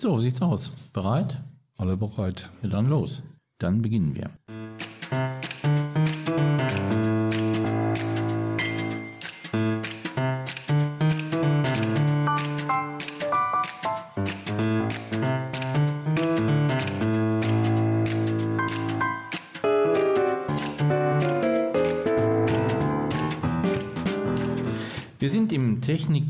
So, sieht's aus? Bereit? Alle bereit. Ja, dann los. Dann beginnen. Wir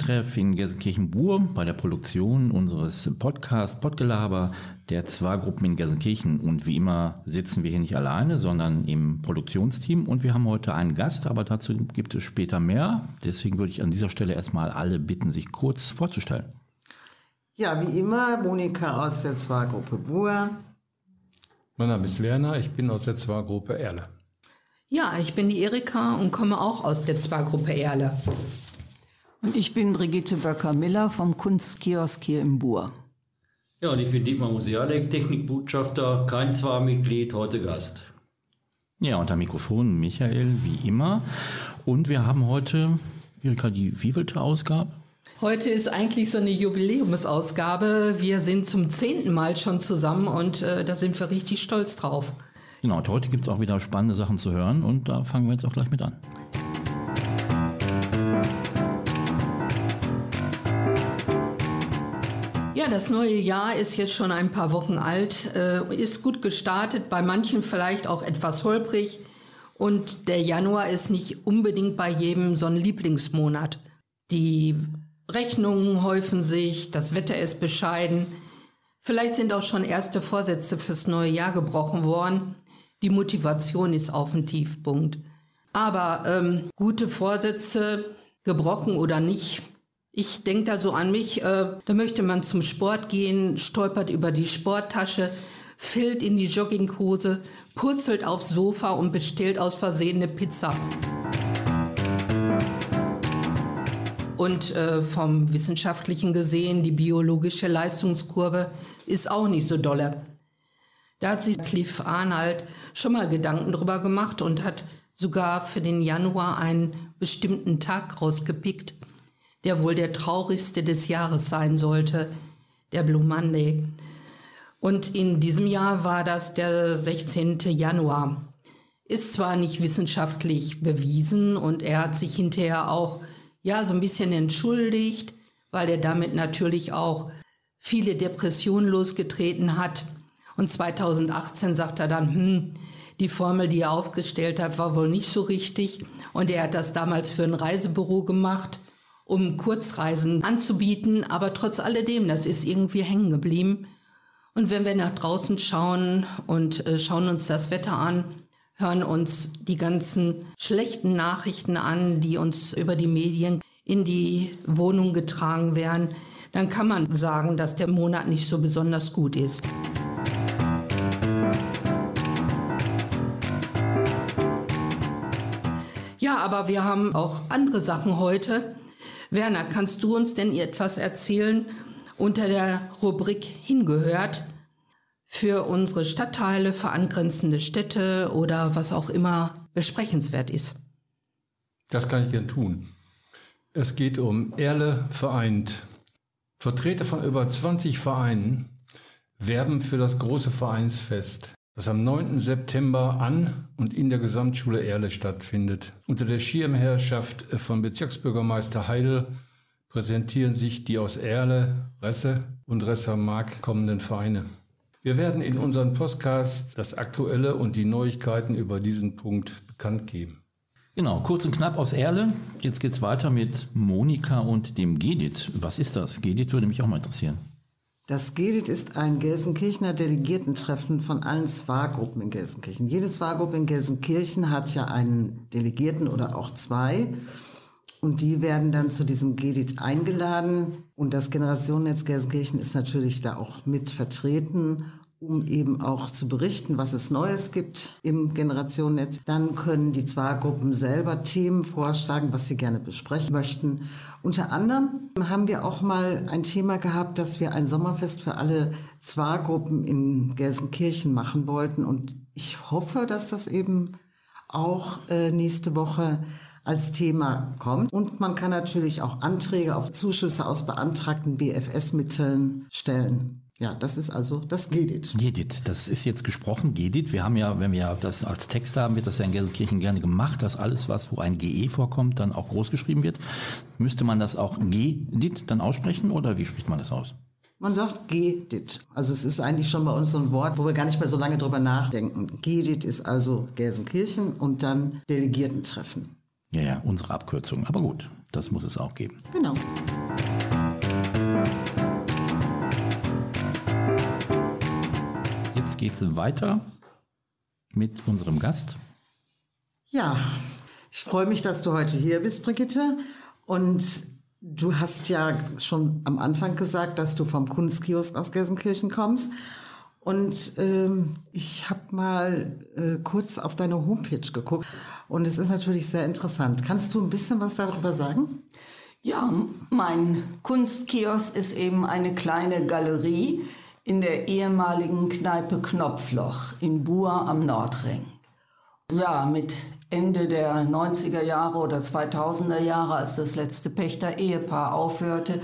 Techniktreff in Gelsenkirchen-Bur bei der Produktion unseres Podcasts Podgelaber der Zwar-Gruppen in Gelsenkirchen. Und wie immer sitzen wir hier nicht alleine, sondern im Produktionsteam. Und wir haben heute einen Gast, aber dazu gibt es später mehr. Deswegen würde ich an dieser Stelle erstmal alle bitten, sich kurz vorzustellen. Ja, wie immer, Monika aus der Zwar-Gruppe Bur. Mein Name ist Werner, ich bin aus der Zwar-Gruppe Erle. Ja, ich bin die Erika und komme auch aus der Zwar-Gruppe Erle. Und ich bin Brigitte Böcker-Miller vom Kunstkiosk hier im Bur. Ja, und ich bin Dietmar Musialek, Technikbotschafter, kein Zwar-Mitglied, heute Gast. Ja, unter Mikrofon Michael, wie immer. Und wir haben heute, Erika, die wievielte Ausgabe? Heute ist eigentlich so eine Jubiläumsausgabe. Wir sind zum zehnten Mal schon zusammen und äh, da sind wir richtig stolz drauf. Genau, und heute gibt es auch wieder spannende Sachen zu hören und da fangen wir jetzt auch gleich mit an. Das neue Jahr ist jetzt schon ein paar Wochen alt, äh, ist gut gestartet, bei manchen vielleicht auch etwas holprig. Und der Januar ist nicht unbedingt bei jedem so ein Lieblingsmonat. Die Rechnungen häufen sich, das Wetter ist bescheiden. Vielleicht sind auch schon erste Vorsätze fürs neue Jahr gebrochen worden. Die Motivation ist auf dem Tiefpunkt. Aber ähm, gute Vorsätze, gebrochen oder nicht, ich denke da so an mich, äh, da möchte man zum Sport gehen, stolpert über die Sporttasche, fällt in die Jogginghose, purzelt aufs Sofa und bestellt aus Versehen eine Pizza. Und äh, vom Wissenschaftlichen gesehen, die biologische Leistungskurve ist auch nicht so dolle. Da hat sich Cliff Arnold schon mal Gedanken drüber gemacht und hat sogar für den Januar einen bestimmten Tag rausgepickt, der wohl der traurigste des Jahres sein sollte, der Blue Monday. Und in diesem Jahr war das der 16. Januar. Ist zwar nicht wissenschaftlich bewiesen und er hat sich hinterher auch ja so ein bisschen entschuldigt, weil er damit natürlich auch viele Depressionen losgetreten hat. Und 2018 sagt er dann, hm, die Formel, die er aufgestellt hat, war wohl nicht so richtig. Und er hat das damals für ein Reisebüro gemacht um Kurzreisen anzubieten. Aber trotz alledem, das ist irgendwie hängen geblieben. Und wenn wir nach draußen schauen und äh, schauen uns das Wetter an, hören uns die ganzen schlechten Nachrichten an, die uns über die Medien in die Wohnung getragen werden, dann kann man sagen, dass der Monat nicht so besonders gut ist. Ja, aber wir haben auch andere Sachen heute. Werner, kannst du uns denn etwas erzählen unter der Rubrik Hingehört für unsere Stadtteile, für angrenzende Städte oder was auch immer besprechenswert ist? Das kann ich gern tun. Es geht um Erle vereint. Vertreter von über 20 Vereinen werben für das große Vereinsfest, das am 9. September an und in der Gesamtschule Erle stattfindet. Unter der Schirmherrschaft von Bezirksbürgermeister Heidel präsentieren sich die aus Erle, Resse und Ressermark kommenden Vereine. Wir werden in unseren Podcasts das Aktuelle und die Neuigkeiten über diesen Punkt bekannt geben. Genau, kurz und knapp aus Erle. Jetzt geht's weiter mit Monika und dem Gedit. Was ist das? Gedit würde mich auch mal interessieren. Das GEDIT ist ein Gelsenkirchener Delegiertentreffen von allen Zwar-Gruppen in Gelsenkirchen. Jede Zwar-Gruppe in Gelsenkirchen hat ja einen Delegierten oder auch zwei. Und die werden dann zu diesem GEDIT eingeladen. Und das Generationennetz Gelsenkirchen ist natürlich da auch mit vertreten um eben auch zu berichten, was es Neues gibt im Generationennetz. Dann können die Zwar-Gruppen selber Themen vorschlagen, was sie gerne besprechen möchten. Unter anderem haben wir auch mal ein Thema gehabt, dass wir ein Sommerfest für alle Zwar-Gruppen in Gelsenkirchen machen wollten. Und ich hoffe, dass das eben auch äh, nächste Woche als Thema kommt. Und man kann natürlich auch Anträge auf Zuschüsse aus beantragten BFS-Mitteln stellen. Ja, das ist also das Gedit. Gedit, das ist jetzt gesprochen, Gedit. Wir haben ja, wenn wir das als Text haben, wird das ja in Gelsenkirchen gerne gemacht, dass alles, was wo ein GE vorkommt, dann auch groß geschrieben wird. Müsste man das auch Gedit dann aussprechen oder wie spricht man das aus? Man sagt Gedit. Also es ist eigentlich schon bei uns so ein Wort, wo wir gar nicht mehr so lange drüber nachdenken. Gedit ist also Gelsenkirchen und dann Delegiertentreffen. Ja, ja, unsere Abkürzung. Aber gut, das muss es auch geben. Genau. Jetzt geht es weiter mit unserem Gast. Ja, ich freue mich, dass du heute hier bist, Brigitte. Und du hast ja schon am Anfang gesagt, dass du vom Kunstkiosk aus Gelsenkirchen kommst. Und ähm, ich habe mal äh, kurz auf deine Homepage geguckt und es ist natürlich sehr interessant. Kannst du ein bisschen was darüber sagen? Ja, mein Kunstkiosk ist eben eine kleine Galerie in der ehemaligen Kneipe Knopfloch in Buhr am Nordring. Ja, mit Ende der 90er Jahre oder 2000er Jahre, als das letzte Pächter-Ehepaar aufhörte,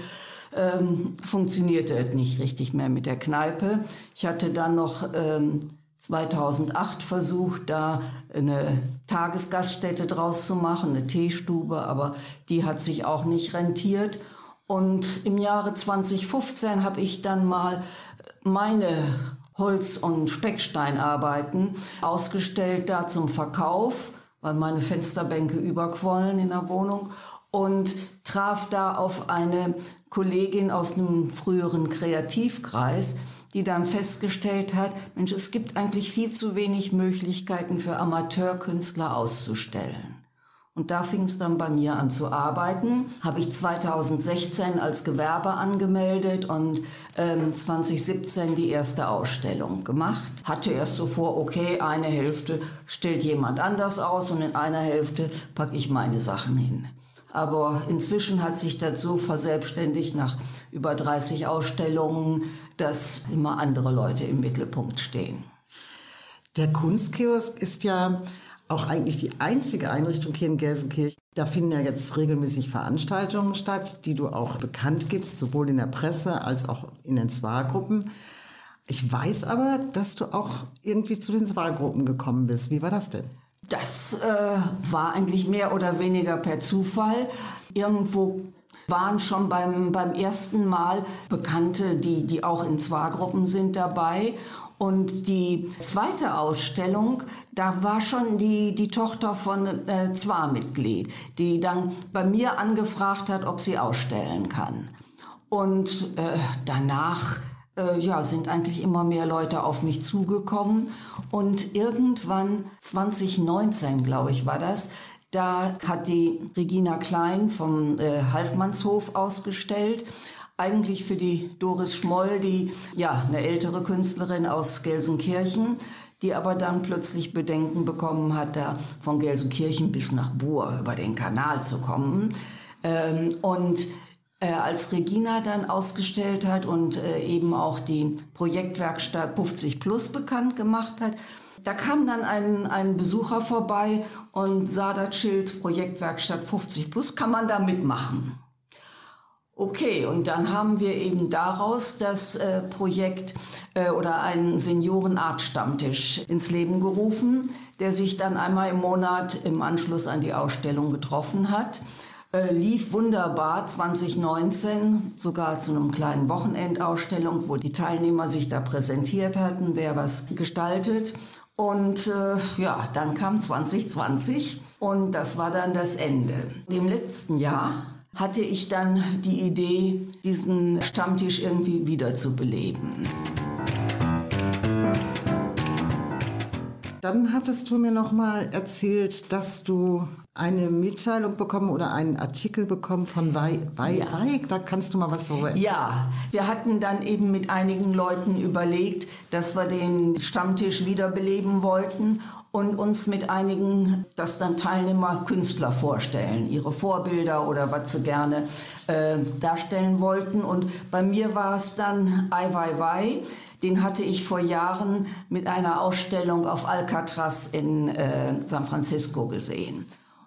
ähm, funktionierte es nicht richtig mehr mit der Kneipe. Ich hatte dann noch ähm, 2008 versucht, da eine Tagesgaststätte draus zu machen, eine Teestube, aber die hat sich auch nicht rentiert. Und im Jahre 2015 habe ich dann mal meine Holz- und Specksteinarbeiten ausgestellt, da zum Verkauf, weil meine Fensterbänke überquollen in der Wohnung und traf da auf eine Kollegin aus einem früheren Kreativkreis, die dann festgestellt hat, Mensch, es gibt eigentlich viel zu wenig Möglichkeiten für Amateurkünstler auszustellen. Und da fing es dann bei mir an zu arbeiten. Habe ich 2016 als Gewerbe angemeldet und ähm, 2017 die erste Ausstellung gemacht. Hatte erst so vor, okay, eine Hälfte stellt jemand anders aus und in einer Hälfte packe ich meine Sachen hin. Aber inzwischen hat sich das so verselbstständigt nach über 30 Ausstellungen, dass immer andere Leute im Mittelpunkt stehen. Der Kunstkiosk ist ja auch eigentlich die einzige Einrichtung hier in Gelsenkirchen. Da finden ja jetzt regelmäßig Veranstaltungen statt, die du auch bekannt gibst, sowohl in der Presse als auch in den Zwargruppen. Ich weiß aber, dass du auch irgendwie zu den Zwargruppen gekommen bist. Wie war das denn? Das äh, war eigentlich mehr oder weniger per Zufall. Irgendwo waren schon beim, beim ersten Mal Bekannte, die, die auch in Zwargruppen sind, dabei. Und die zweite Ausstellung, da war schon die, die Tochter von äh, Zwar-Mitglied, die dann bei mir angefragt hat, ob sie ausstellen kann. Und äh, danach äh, ja, sind eigentlich immer mehr Leute auf mich zugekommen. Und irgendwann, 2019, glaube ich, war das, da hat die Regina Klein vom äh, Halfmannshof ausgestellt eigentlich für die Doris Schmoll, die ja eine ältere Künstlerin aus Gelsenkirchen, die aber dann plötzlich Bedenken bekommen hat, da von Gelsenkirchen bis nach Buhr über den Kanal zu kommen. Ähm, und äh, als Regina dann ausgestellt hat und äh, eben auch die Projektwerkstatt 50 Plus bekannt gemacht hat, da kam dann ein, ein Besucher vorbei und sah das Schild Projektwerkstatt 50 Plus, kann man da mitmachen? Okay, und dann haben wir eben daraus das äh, Projekt äh, oder einen Seniorenart-Stammtisch ins Leben gerufen, der sich dann einmal im Monat im Anschluss an die Ausstellung getroffen hat. Äh, lief wunderbar 2019, sogar zu einem kleinen Wochenendausstellung, wo die Teilnehmer sich da präsentiert hatten, wer was gestaltet. Und äh, ja, dann kam 2020 und das war dann das Ende. Im letzten Jahr hatte ich dann die Idee, diesen Stammtisch irgendwie wiederzubeleben. Dann hattest du mir noch mal erzählt, dass du eine Mitteilung bekommen oder einen Artikel bekommen von Wei Wei ja. Weig. Da kannst du mal was so erzählen. Ja, wir hatten dann eben mit einigen Leuten überlegt, dass wir den Stammtisch wiederbeleben wollten und uns mit einigen, dass dann Teilnehmer Künstler vorstellen, ihre Vorbilder oder was sie gerne äh, darstellen wollten. Und bei mir war es dann Ai Weiwei. Den hatte ich vor Jahren mit einer Ausstellung auf Alcatraz in äh, San Francisco gesehen.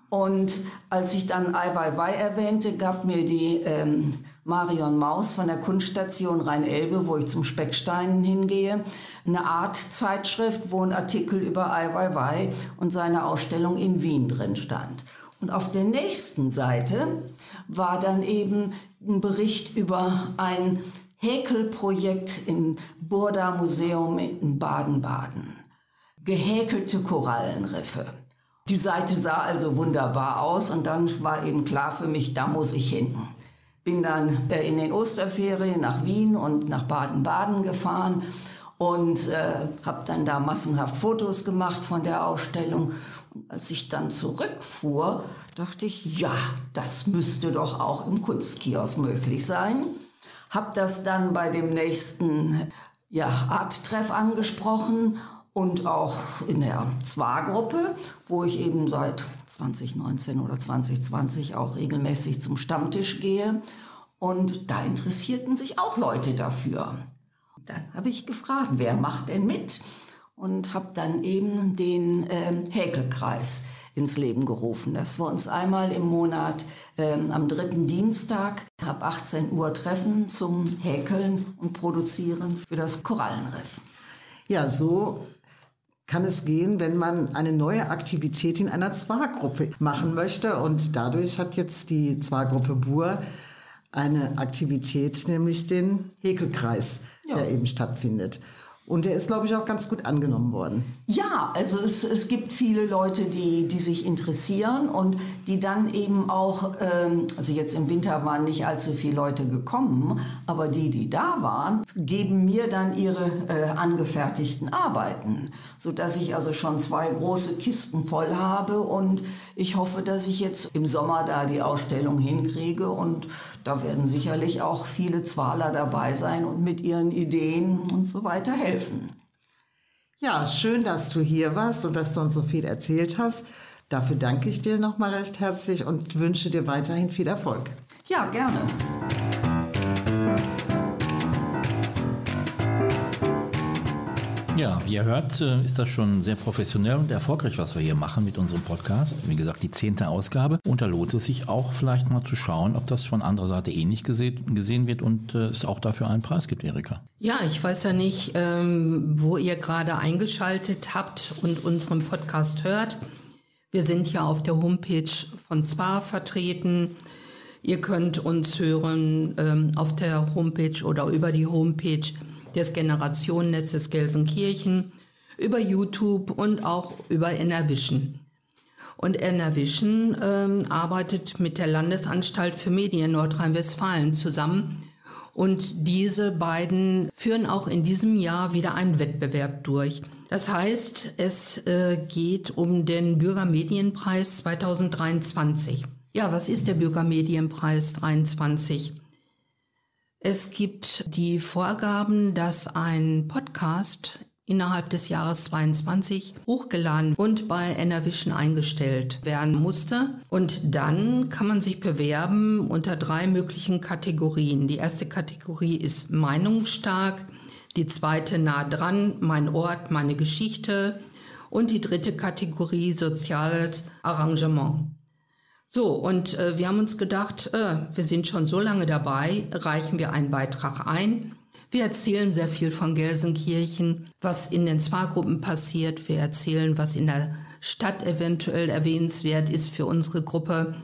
Und als ich dann Ai Weiwei erwähnte, gab mir die ähm, Marion Maus von der Kunststation Rhein-Elbe, wo ich zum Specksteinen hingehe, eine Art Zeitschrift, wo ein Artikel über Ai Weiwei und seine Ausstellung in Wien drin stand. Und auf der nächsten Seite war dann eben ein Bericht über ein Häkelprojekt im Burda Museum in Baden-Baden. Gehäkelte Korallenriffe. Die Seite sah also wunderbar aus und dann war eben klar für mich, da muss ich hin. Bin dann äh, in den Osterferien nach Wien und nach Baden-Baden gefahren und äh, habe dann da massenhaft Fotos gemacht von der Ausstellung. Und als ich dann zurückfuhr, dachte ich, ja, das müsste doch auch im Kunstkiosk möglich sein. Habe das dann bei dem nächsten ja, Art-Treff angesprochen und auch in der Zwar-Gruppe, wo ich eben seit 2019 oder 2020 auch regelmäßig zum Stammtisch gehe. Und da interessierten sich auch Leute dafür. Dann habe ich gefragt, wer macht denn mit? Und habe dann eben den äh, Häkelkreis ins Leben gerufen, dass wir uns einmal im Monat äh, am dritten Dienstag ab 18 Uhr treffen zum Häkeln und Produzieren für das Korallenriff. Ja, so kann es gehen, wenn man eine neue Aktivität in einer Zwargruppe machen möchte. Und dadurch hat jetzt die Zwargruppe Bur eine Aktivität, nämlich den Häkelkreis, ja. der eben stattfindet. Und der ist, glaube ich, auch ganz gut angenommen worden. Ja, also es, es gibt viele Leute, die, die sich interessieren und die dann eben auch, ähm, also jetzt im Winter waren nicht allzu viele Leute gekommen, aber die, die da waren, geben mir dann ihre äh, angefertigten Arbeiten, sodass ich also schon zwei große Kisten voll habe und ich hoffe, dass ich jetzt im Sommer da die Ausstellung hinkriege und da werden sicherlich auch viele Zwaler dabei sein und mit ihren Ideen und so weiter helfen. Ja, schön, dass du hier warst und dass du uns so viel erzählt hast. Dafür danke ich dir nochmal recht herzlich und wünsche dir weiterhin viel Erfolg. Ja, gerne. Ja, wie ihr hört, äh, ist das schon sehr professionell und erfolgreich, was wir hier machen mit unserem Podcast. Wie gesagt, die zehnte Ausgabe. Und da lohnt es sich auch vielleicht mal zu schauen, ob das von anderer Seite ähnlich gesehen, gesehen wird und äh, es auch dafür einen Preis gibt, Erika. Ja, ich weiß ja nicht, ähm, wo ihr gerade eingeschaltet habt und unseren Podcast hört. Wir sind ja auf der Homepage von ZWAR vertreten. Ihr könnt uns hören ähm, auf der Homepage oder über die Homepage des Generationennetzes Gelsenkirchen, über YouTube und auch über Enervision. Und Enervision ähm, arbeitet mit der Landesanstalt für Medien Nordrhein-Westfalen zusammen. Und diese beiden führen auch in diesem Jahr wieder einen Wettbewerb durch. Das heißt, es äh, geht um den Bürgermedienpreis 2023. Ja, was ist der Bürgermedienpreis 2023? Es gibt die Vorgaben, dass ein Podcast innerhalb des Jahres 22 hochgeladen und bei Enervision eingestellt werden musste. Und dann kann man sich bewerben unter drei möglichen Kategorien. Die erste Kategorie ist meinungsstark, die zweite nah dran, mein Ort, meine Geschichte und die dritte Kategorie soziales Arrangement. So, und äh, wir haben uns gedacht, äh, wir sind schon so lange dabei, reichen wir einen Beitrag ein. Wir erzählen sehr viel von Gelsenkirchen, was in den Spargruppen passiert. Wir erzählen, was in der Stadt eventuell erwähnenswert ist für unsere Gruppe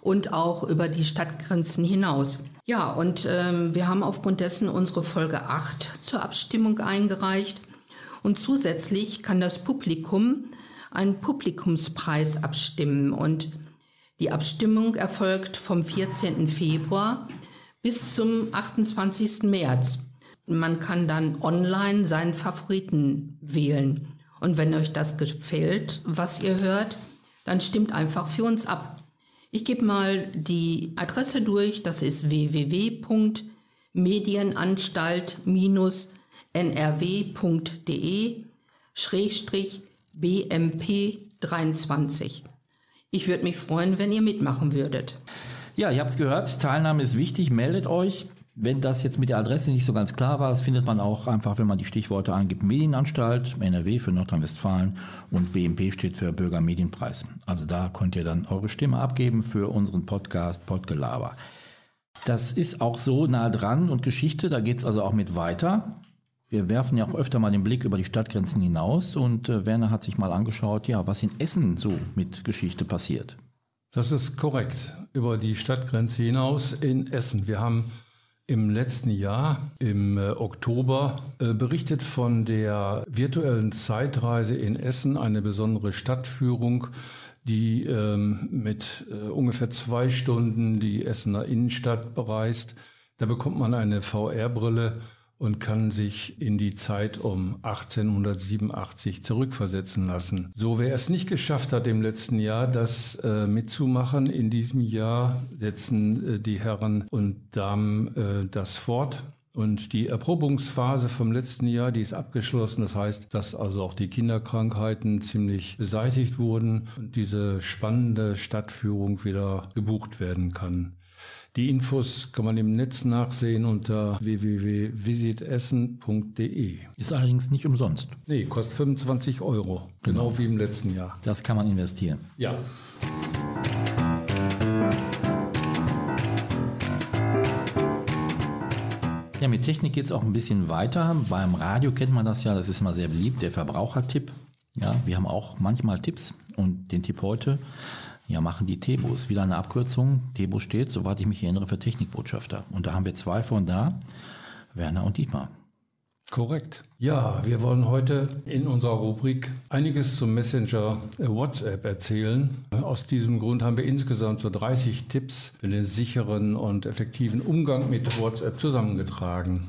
und auch über die Stadtgrenzen hinaus. Ja, und ähm, wir haben aufgrund dessen unsere Folge 8 zur Abstimmung eingereicht. Und zusätzlich kann das Publikum einen Publikumspreis abstimmen. Und die Abstimmung erfolgt vom 14. Februar bis zum 28. März. Man kann dann online seinen Favoriten wählen. Und wenn euch das gefällt, was ihr hört, dann stimmt einfach für uns ab. Ich gebe mal die Adresse durch, das ist www.medienanstalt-nrw.de BMP 23. Ich würde mich freuen, wenn ihr mitmachen würdet. Ja, ihr habt es gehört, Teilnahme ist wichtig, meldet euch. Wenn das jetzt mit der Adresse nicht so ganz klar war, das findet man auch einfach, wenn man die Stichworte angibt. Medienanstalt, NRW für Nordrhein-Westfalen und BMP steht für Bürgermedienpreis. Also da könnt ihr dann eure Stimme abgeben für unseren Podcast Podgelaber. Das ist auch so nah dran und Geschichte, da geht es also auch mit weiter. Wir werfen ja auch öfter mal den Blick über die Stadtgrenzen hinaus und äh, Werner hat sich mal angeschaut, ja, was in Essen so mit Geschichte passiert. Das ist korrekt. Über die Stadtgrenze hinaus in Essen. Wir haben im letzten Jahr, im äh, Oktober, äh, berichtet von der virtuellen Zeitreise in Essen, eine besondere Stadtführung, die ähm, mit äh, ungefähr zwei Stunden die Essener Innenstadt bereist. Da bekommt man eine VR-Brille und kann sich in die Zeit um 1887 zurückversetzen lassen. So, wer es nicht geschafft hat im letzten Jahr, das äh, mitzumachen, in diesem Jahr setzen äh, die Herren und Damen äh, das fort. Und die Erprobungsphase vom letzten Jahr, die ist abgeschlossen. Das heißt, dass also auch die Kinderkrankheiten ziemlich beseitigt wurden und diese spannende Stadtführung wieder gebucht werden kann. Die Infos kann man im Netz nachsehen unter www.visitessen.de. Ist allerdings nicht umsonst. Nee, kostet 25 Euro. Genau, genau wie im letzten Jahr. Das kann man investieren. Ja. Ja, mit Technik geht es auch ein bisschen weiter. Beim Radio kennt man das ja, das ist mal sehr beliebt, der Verbrauchertipp. Ja, wir haben auch manchmal Tipps und den Tipp heute ja, machen die Tebus. Wieder eine Abkürzung. Tebo steht, soweit ich mich erinnere, für Technikbotschafter. Und da haben wir zwei von da, Werner und Dietmar. Korrekt. Ja, wir wollen heute in unserer Rubrik einiges zum Messenger WhatsApp erzählen. Aus diesem Grund haben wir insgesamt so 30 Tipps für den sicheren und effektiven Umgang mit WhatsApp zusammengetragen.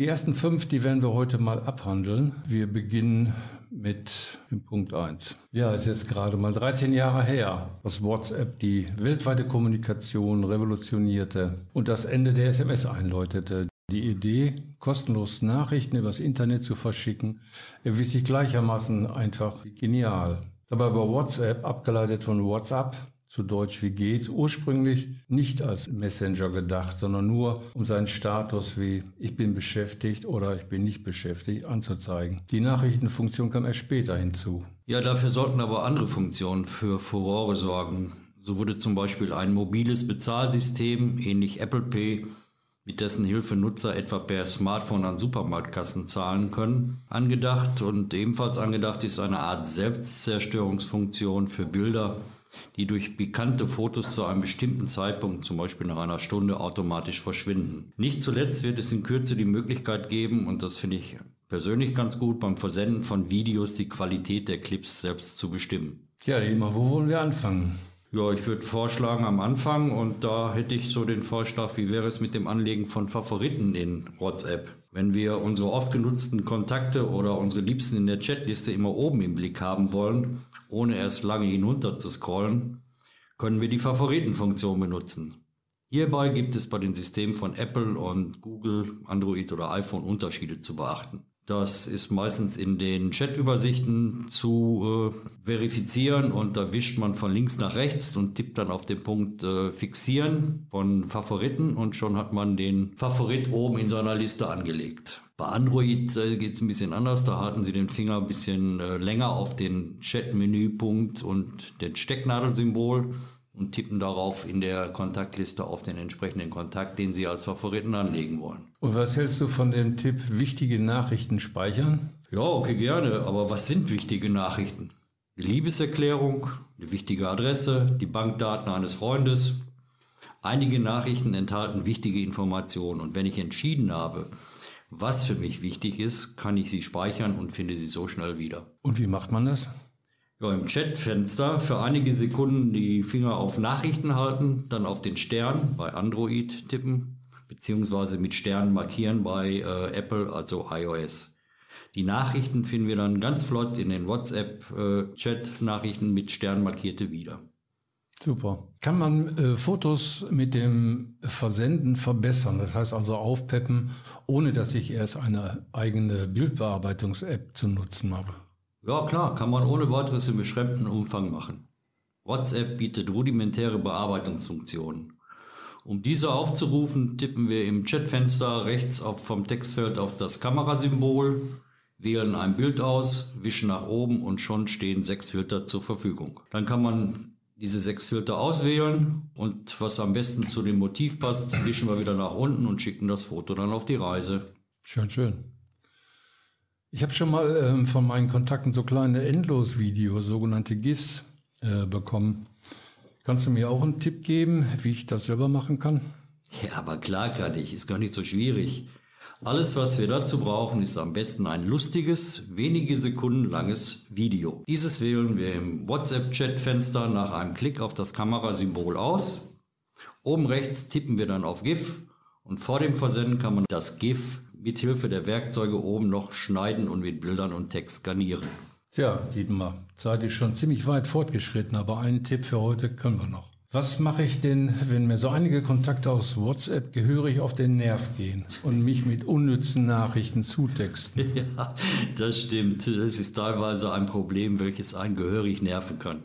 Die ersten fünf, die werden wir heute mal abhandeln. Wir beginnen mit dem Punkt 1. Ja, es ist jetzt gerade mal 13 Jahre her, dass WhatsApp die weltweite Kommunikation revolutionierte und das Ende der SMS einläutete. Die Idee, kostenlos Nachrichten übers Internet zu verschicken, erwies sich gleichermaßen einfach genial. Dabei war WhatsApp, abgeleitet von WhatsApp, zu Deutsch wie geht's, ursprünglich nicht als Messenger gedacht, sondern nur um seinen Status wie ich bin beschäftigt oder ich bin nicht beschäftigt anzuzeigen. Die Nachrichtenfunktion kam erst später hinzu. Ja, dafür sollten aber andere Funktionen für Furore sorgen. So wurde zum Beispiel ein mobiles Bezahlsystem, ähnlich Apple Pay, mit dessen Hilfe Nutzer etwa per Smartphone an Supermarktkassen zahlen können, angedacht. Und ebenfalls angedacht ist eine Art Selbstzerstörungsfunktion für Bilder, die durch pikante Fotos zu einem bestimmten Zeitpunkt, zum Beispiel nach einer Stunde, automatisch verschwinden. Nicht zuletzt wird es in Kürze die Möglichkeit geben, und das finde ich persönlich ganz gut, beim Versenden von Videos die Qualität der Clips selbst zu bestimmen. Ja, Dietmar, wo wollen wir anfangen? Ja, ich würde vorschlagen am Anfang und da hätte ich so den Vorschlag, wie wäre es mit dem Anlegen von Favoriten in WhatsApp? Wenn wir unsere oft genutzten Kontakte oder unsere Liebsten in der Chatliste immer oben im Blick haben wollen, ohne erst lange hinunter zu scrollen, können wir die Favoritenfunktion benutzen. Hierbei gibt es bei den Systemen von Apple und Google, Android oder iPhone Unterschiede zu beachten. Das ist meistens in den Chat-Übersichten zu äh, verifizieren und da wischt man von links nach rechts und tippt dann auf den Punkt äh, Fixieren von Favoriten und schon hat man den Favorit oben in seiner Liste angelegt. Bei Android äh, geht es ein bisschen anders. Da halten Sie den Finger ein bisschen äh, länger auf den Chat-Menüpunkt und den Stecknadelsymbol und tippen darauf in der Kontaktliste auf den entsprechenden Kontakt, den Sie als Favoriten anlegen wollen. Und was hältst du von dem Tipp, wichtige Nachrichten speichern? Ja, okay, gerne. Aber was sind wichtige Nachrichten? Die Liebeserklärung, die wichtige Adresse, die Bankdaten eines Freundes. Einige Nachrichten enthalten wichtige Informationen und wenn ich entschieden habe, was für mich wichtig ist, kann ich sie speichern und finde sie so schnell wieder. Und wie macht man das? Ja, im Chatfenster für einige Sekunden die Finger auf Nachrichten halten, dann auf den Stern bei Android tippen, beziehungsweise mit Stern markieren bei äh, Apple, also iOS. Die Nachrichten finden wir dann ganz flott in den WhatsApp-Chat-Nachrichten äh, mit Stern markierte wieder. Super. Kann man äh, Fotos mit dem Versenden verbessern? Das heißt also aufpeppen, ohne dass ich erst eine eigene Bildbearbeitungs-App zu nutzen habe. Ja klar, kann man ohne weiteres im beschränkten Umfang machen. WhatsApp bietet rudimentäre Bearbeitungsfunktionen. Um diese aufzurufen, tippen wir im Chatfenster rechts auf, vom Textfeld auf das Kamerasymbol, wählen ein Bild aus, wischen nach oben und schon stehen sechs Filter zur Verfügung. Dann kann man diese sechs Filter auswählen und was am besten zu dem Motiv passt, wischen wir wieder nach unten und schicken das Foto dann auf die Reise. Schön, schön. Ich habe schon mal ähm, von meinen Kontakten so kleine Endlos-Videos, sogenannte GIFs, äh, bekommen. Kannst du mir auch einen Tipp geben, wie ich das selber machen kann? Ja, aber klar kann ich, ist gar nicht so schwierig. Alles, was wir dazu brauchen, ist am besten ein lustiges, wenige Sekunden langes Video. Dieses wählen wir im WhatsApp-Chat-Fenster nach einem Klick auf das Kamerasymbol aus. Oben rechts tippen wir dann auf GIF und vor dem Versenden kann man das GIF mit Hilfe der Werkzeuge oben noch schneiden und mit Bildern und Text skanieren. Tja, Dietmar, Zeit ist schon ziemlich weit fortgeschritten, aber einen Tipp für heute können wir noch. Was mache ich denn, wenn mir so einige Kontakte aus WhatsApp gehörig auf den Nerv gehen und mich mit unnützen Nachrichten zutexten? Ja, das stimmt. Das ist teilweise ein Problem, welches einen gehörig nerven kann.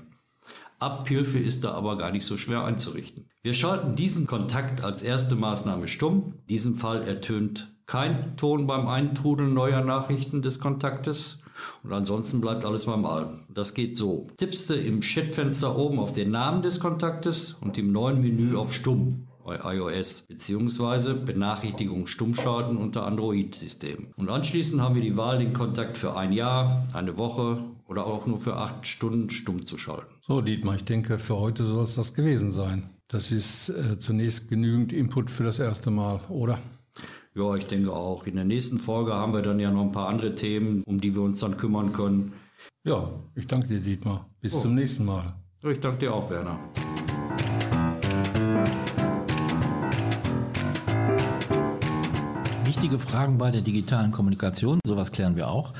Abhilfe ist da aber gar nicht so schwer einzurichten. Wir schalten diesen Kontakt als erste Maßnahme stumm. In diesem Fall ertönt kein Ton beim Eintrudeln neuer Nachrichten des Kontaktes. Und ansonsten bleibt alles beim Alten. Das geht so. Tippst du im Chatfenster oben auf den Namen des Kontaktes und im neuen Menü auf Stumm bei iOS beziehungsweise Benachrichtigung stumm schalten unter Android-Systemen. Und anschließend haben wir die Wahl, den Kontakt für ein Jahr, eine Woche oder auch nur für acht Stunden stumm zu schalten. So, Dietmar, ich denke, für heute soll es das gewesen sein. Das ist äh, zunächst genügend Input für das erste Mal, oder? Ja, ich denke auch. In der nächsten Folge haben wir dann ja noch ein paar andere Themen, um die wir uns dann kümmern können. Ja, ich danke dir, Dietmar. Bis oh. zum nächsten Mal. Ich danke dir auch, Werner. Wichtige Fragen bei der digitalen Kommunikation, sowas klären wir auch.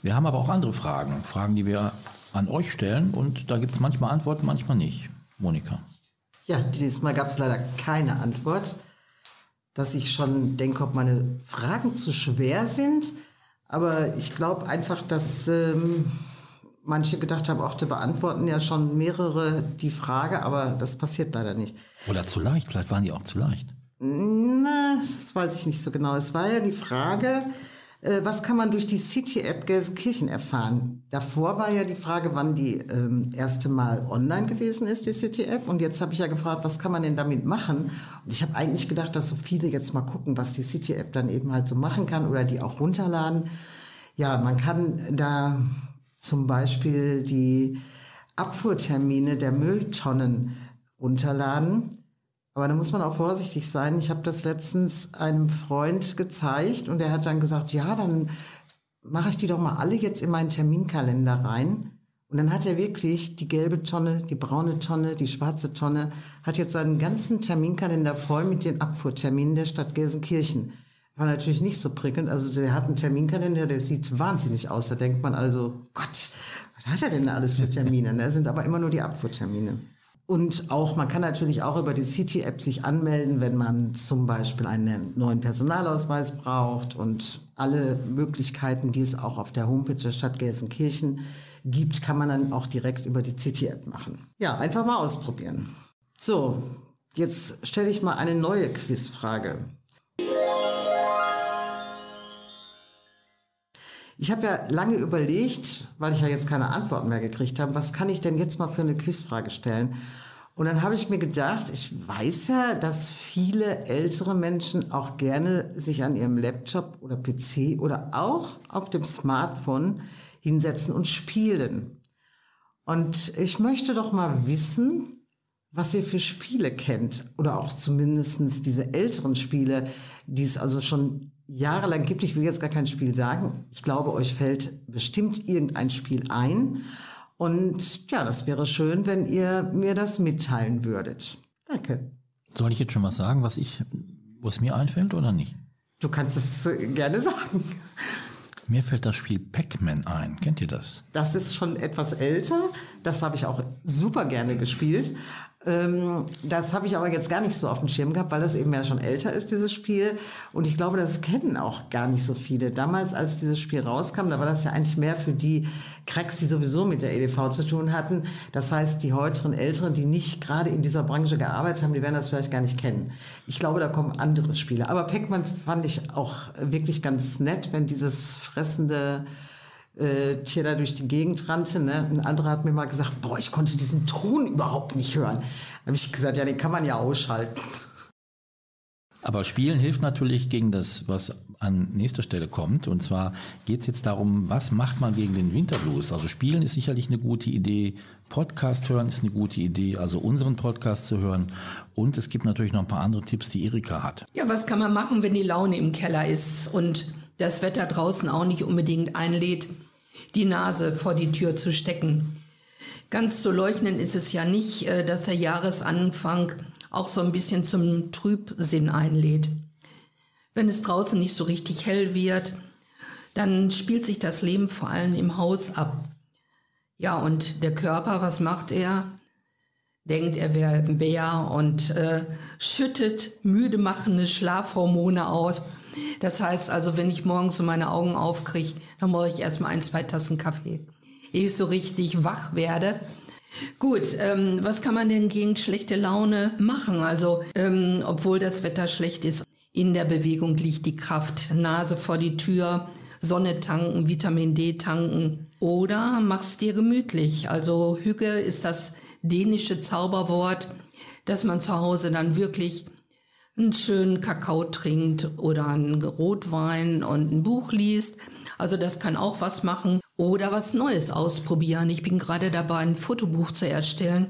Wir haben aber auch andere Fragen, Fragen, die wir an euch stellen und da gibt es manchmal Antworten, manchmal nicht. Monika. Ja, dieses Mal gab es leider keine Antwort dass ich schon denke, ob meine Fragen zu schwer sind. Aber ich glaube einfach, dass ähm, manche gedacht haben, auch die beantworten ja schon mehrere die Frage, aber das passiert leider nicht. Oder zu leicht, vielleicht waren die auch zu leicht. Na, das weiß ich nicht so genau. Es war ja die Frage, was kann man durch die City-App Gelsenkirchen erfahren? Davor war ja die Frage, wann die ähm, erste Mal online gewesen ist, die City-App. Und jetzt habe ich ja gefragt, was kann man denn damit machen? Und ich habe eigentlich gedacht, dass so viele jetzt mal gucken, was die City-App dann eben halt so machen kann oder die auch runterladen. Ja, man kann da zum Beispiel die Abfuhrtermine der Mülltonnen runterladen. Aber da muss man auch vorsichtig sein. Ich habe das letztens einem Freund gezeigt und er hat dann gesagt, ja, dann mache ich die doch mal alle jetzt in meinen Terminkalender rein. Und dann hat er wirklich die gelbe Tonne, die braune Tonne, die schwarze Tonne, hat jetzt seinen ganzen Terminkalender voll mit den Abfuhrterminen der Stadt Gelsenkirchen. War natürlich nicht so prickelnd. Also der hat einen Terminkalender, der sieht wahnsinnig aus. Da denkt man also, Gott, was hat er denn da alles für Termine? Das sind aber immer nur die Abfuhrtermine. Und auch, man kann natürlich auch über die City-App sich anmelden, wenn man zum Beispiel einen neuen Personalausweis braucht und alle Möglichkeiten, die es auch auf der Homepage der Stadt Gelsenkirchen gibt, kann man dann auch direkt über die City-App machen. Ja, einfach mal ausprobieren. So, jetzt stelle ich mal eine neue Quizfrage. Ich habe ja lange überlegt, weil ich ja jetzt keine Antworten mehr gekriegt habe, was kann ich denn jetzt mal für eine Quizfrage stellen? Und dann habe ich mir gedacht, ich weiß ja, dass viele ältere Menschen auch gerne sich an ihrem Laptop oder PC oder auch auf dem Smartphone hinsetzen und spielen. Und ich möchte doch mal wissen, was ihr für Spiele kennt oder auch zumindest diese älteren Spiele, die es also schon jahrelang gibt. Ich will jetzt gar kein Spiel sagen. Ich glaube, euch fällt bestimmt irgendein Spiel ein. Und ja, das wäre schön, wenn ihr mir das mitteilen würdet. Danke. Soll ich jetzt schon was sagen, was ich, was mir einfällt oder nicht? Du kannst es äh, gerne sagen. Mir fällt das Spiel Pac-Man ein. Kennt ihr das? Das ist schon etwas älter. Das habe ich auch super gerne gespielt. Ähm, das habe ich aber jetzt gar nicht so auf dem Schirm gehabt, weil das eben ja schon älter ist, dieses Spiel. Und ich glaube, das kennen auch gar nicht so viele. Damals, als dieses Spiel rauskam, da war das ja eigentlich mehr für die Cracks, die sowieso mit der EDV zu tun hatten. Das heißt, die heuteren Älteren, die nicht gerade in dieser Branche gearbeitet haben, die werden das vielleicht gar nicht kennen. Ich glaube, da kommen andere Spiele. Aber Pac-Man fand ich auch wirklich ganz nett, wenn dieses fressende äh, Tier da durch die Gegend rannte. Ne? Ein anderer hat mir mal gesagt, boah, ich konnte diesen Ton überhaupt nicht hören. Da habe ich gesagt, ja, den kann man ja ausschalten. Aber Spielen hilft natürlich gegen das, was an nächster Stelle kommt. Und zwar geht es jetzt darum, was macht man gegen den Winterblues? Also Spielen ist sicherlich eine gute Idee. Podcast hören ist eine gute Idee, also unseren Podcast zu hören. Und es gibt natürlich noch ein paar andere Tipps, die Erika hat. Ja, was kann man machen, wenn die Laune im Keller ist und das Wetter draußen auch nicht unbedingt einlädt, die Nase vor die Tür zu stecken? Ganz zu leugnen ist es ja nicht, äh, dass der Jahresanfang auch so ein bisschen zum Trübsinn einlädt. Wenn es draußen nicht so richtig hell wird, dann spielt sich das Leben vor allem im Haus ab. Ja, und der Körper, was macht er? Denkt, er wäre ein Bär und äh, schüttet müde machende Schlafhormone aus. Das heißt also, wenn ich morgens so meine Augen aufkriege, dann brauche ich erstmal ein, zwei Tassen Kaffee. Ehe ich so richtig wach werde, Gut, ähm, was kann man denn gegen schlechte Laune machen? Also, ähm, obwohl das Wetter schlecht ist, in der Bewegung liegt die Kraft. Nase vor die Tür, Sonne tanken, Vitamin D tanken. Oder mach's dir gemütlich. Also Hüge ist das dänische Zauberwort, dass man zu Hause dann wirklich einen schönen Kakao trinkt oder einen Rotwein und ein Buch liest. Also das kann auch was machen oder was Neues ausprobieren. Ich bin gerade dabei, ein Fotobuch zu erstellen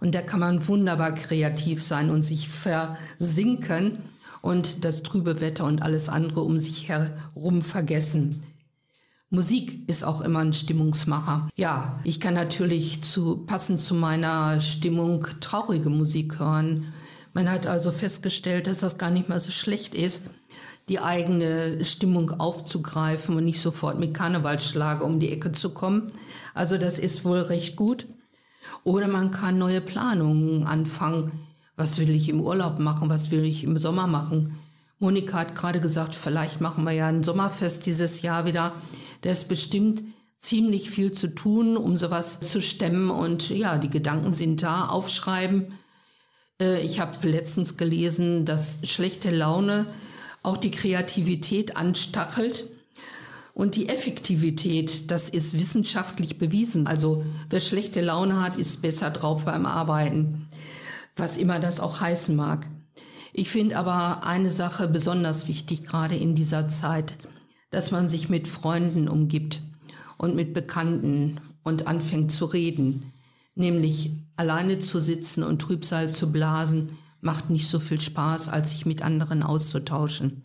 und da kann man wunderbar kreativ sein und sich versinken und das trübe Wetter und alles andere um sich herum vergessen. Musik ist auch immer ein Stimmungsmacher. Ja, ich kann natürlich zu, passend zu meiner Stimmung traurige Musik hören. Man hat also festgestellt, dass das gar nicht mal so schlecht ist, die eigene Stimmung aufzugreifen und nicht sofort mit Karnevalsschlager um die Ecke zu kommen. Also das ist wohl recht gut. Oder man kann neue Planungen anfangen. Was will ich im Urlaub machen? Was will ich im Sommer machen? Monika hat gerade gesagt, vielleicht machen wir ja ein Sommerfest dieses Jahr wieder. Da ist bestimmt ziemlich viel zu tun, um sowas zu stemmen. Und ja, die Gedanken sind da. Aufschreiben. Äh, ich habe letztens gelesen, dass schlechte Laune auch die Kreativität anstachelt. Und die Effektivität, das ist wissenschaftlich bewiesen. Also wer schlechte Laune hat, ist besser drauf beim Arbeiten, was immer das auch heißen mag. Ich finde aber eine Sache besonders wichtig, gerade in dieser Zeit, dass man sich mit Freunden umgibt und mit Bekannten und anfängt zu reden. Nämlich alleine zu sitzen und Trübsal zu blasen, macht nicht so viel Spaß, als sich mit anderen auszutauschen.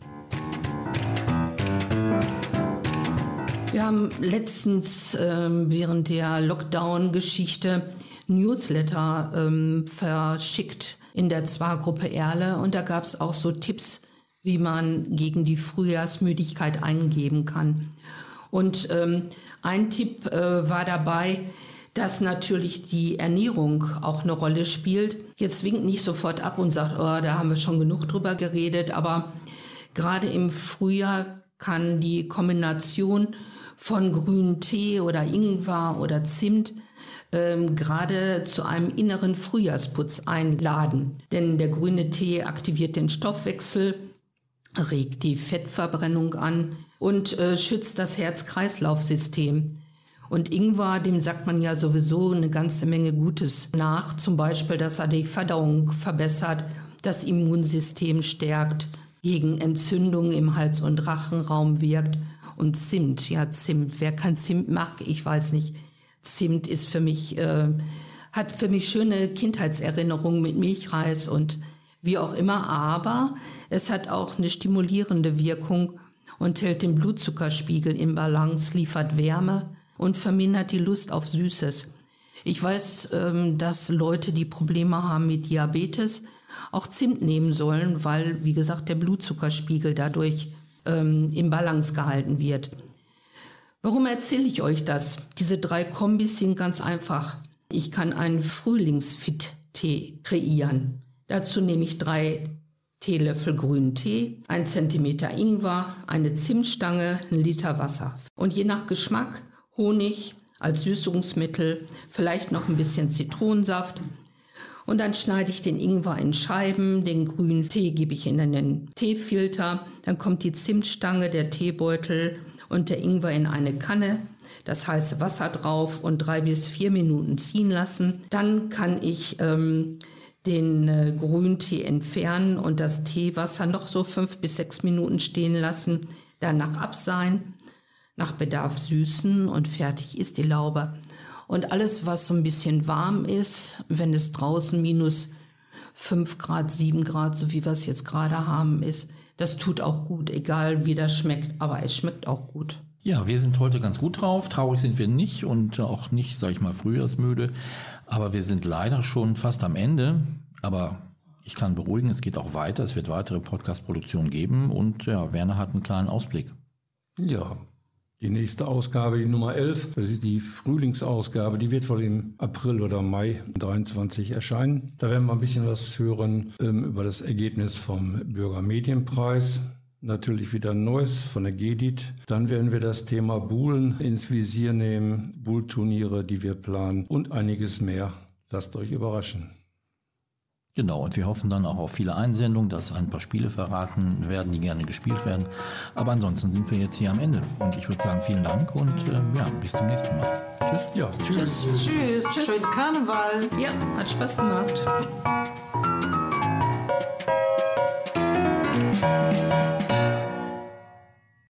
Wir haben letztens ähm, während der Lockdown-Geschichte Newsletter ähm, verschickt in der Zwa-Gruppe Erle und da gab es auch so Tipps, wie man gegen die Frühjahrsmüdigkeit eingeben kann. Und ähm, ein Tipp äh, war dabei, dass natürlich die Ernährung auch eine Rolle spielt. Jetzt winkt nicht sofort ab und sagt, oh, da haben wir schon genug drüber geredet, aber gerade im Frühjahr kann die Kombination von grünen Tee oder Ingwer oder Zimt ähm, gerade zu einem inneren Frühjahrsputz einladen. Denn der grüne Tee aktiviert den Stoffwechsel, regt die Fettverbrennung an und äh, schützt das Herz-Kreislauf-System. Und Ingwer, dem sagt man ja sowieso eine ganze Menge Gutes nach. Zum Beispiel, dass er die Verdauung verbessert, das Immunsystem stärkt, gegen Entzündungen im Hals- und Rachenraum wirkt. Und Zimt, ja Zimt, wer kein Zimt mag, ich weiß nicht. Zimt ist für mich, äh, hat für mich schöne Kindheitserinnerungen mit Milchreis und wie auch immer, aber es hat auch eine stimulierende Wirkung und hält den Blutzuckerspiegel in Balance, liefert Wärme, und vermindert die Lust auf Süßes. Ich weiß, ähm, dass Leute, die Probleme haben mit Diabetes, auch Zimt nehmen sollen, weil, wie gesagt, der Blutzuckerspiegel dadurch ähm, im Balance gehalten wird. Warum erzähle ich euch das? Diese drei Kombis sind ganz einfach. Ich kann einen Frühlingsfit-Tee kreieren. Dazu nehme ich drei Teelöffel grünen Tee, ein Zentimeter Ingwer, eine Zimtstange, ein Liter Wasser. Und je nach Geschmack Honig als Süßungsmittel, vielleicht noch ein bisschen Zitronensaft. Und dann schneide ich den Ingwer in Scheiben, den grünen Tee gebe ich in einen Teefilter, dann kommt die Zimtstange, der Teebeutel und der Ingwer in eine Kanne das heiße Wasser drauf und drei bis vier Minuten ziehen lassen. Dann kann ich ähm, den äh, Grüntee entfernen und das Teewasser noch so fünf bis sechs Minuten stehen lassen, danach abseihen, nach Bedarf süßen und fertig ist die Laube. Und alles, was so ein bisschen warm ist, wenn es draußen minus 5 Grad, 7 Grad, so wie wir es jetzt gerade haben, ist, das tut auch gut, egal wie das schmeckt, aber es schmeckt auch gut. Ja, wir sind heute ganz gut drauf. Traurig sind wir nicht und auch nicht, sag ich mal, frühjahrsmüde. Aber wir sind leider schon fast am Ende. Aber ich kann beruhigen, es geht auch weiter. Es wird weitere Podcast-Produktionen geben und ja, Werner hat einen kleinen Ausblick. Ja, die nächste Ausgabe, die Nummer 11, das ist die Frühlingsausgabe, die wird wohl im April oder Mai 23 erscheinen. Da werden wir ein bisschen was hören ähm, über das Ergebnis vom Bürgermedienpreis. Natürlich wieder ein neues von der GEDIT. Dann werden wir das Thema Buhlen ins Visier nehmen, Buhlturniere, die wir planen und einiges mehr. Lasst euch überraschen. Genau, und wir hoffen dann auch auf viele Einsendungen, dass ein paar Spiele verraten werden, die gerne gespielt werden. Aber ansonsten sind wir jetzt hier am Ende. Und ich würde sagen, vielen Dank und äh, ja, bis zum nächsten Mal. Tschüss. Ja, tschüss. Tschüss, Schönen Karneval. Ja, hat Spaß gemacht.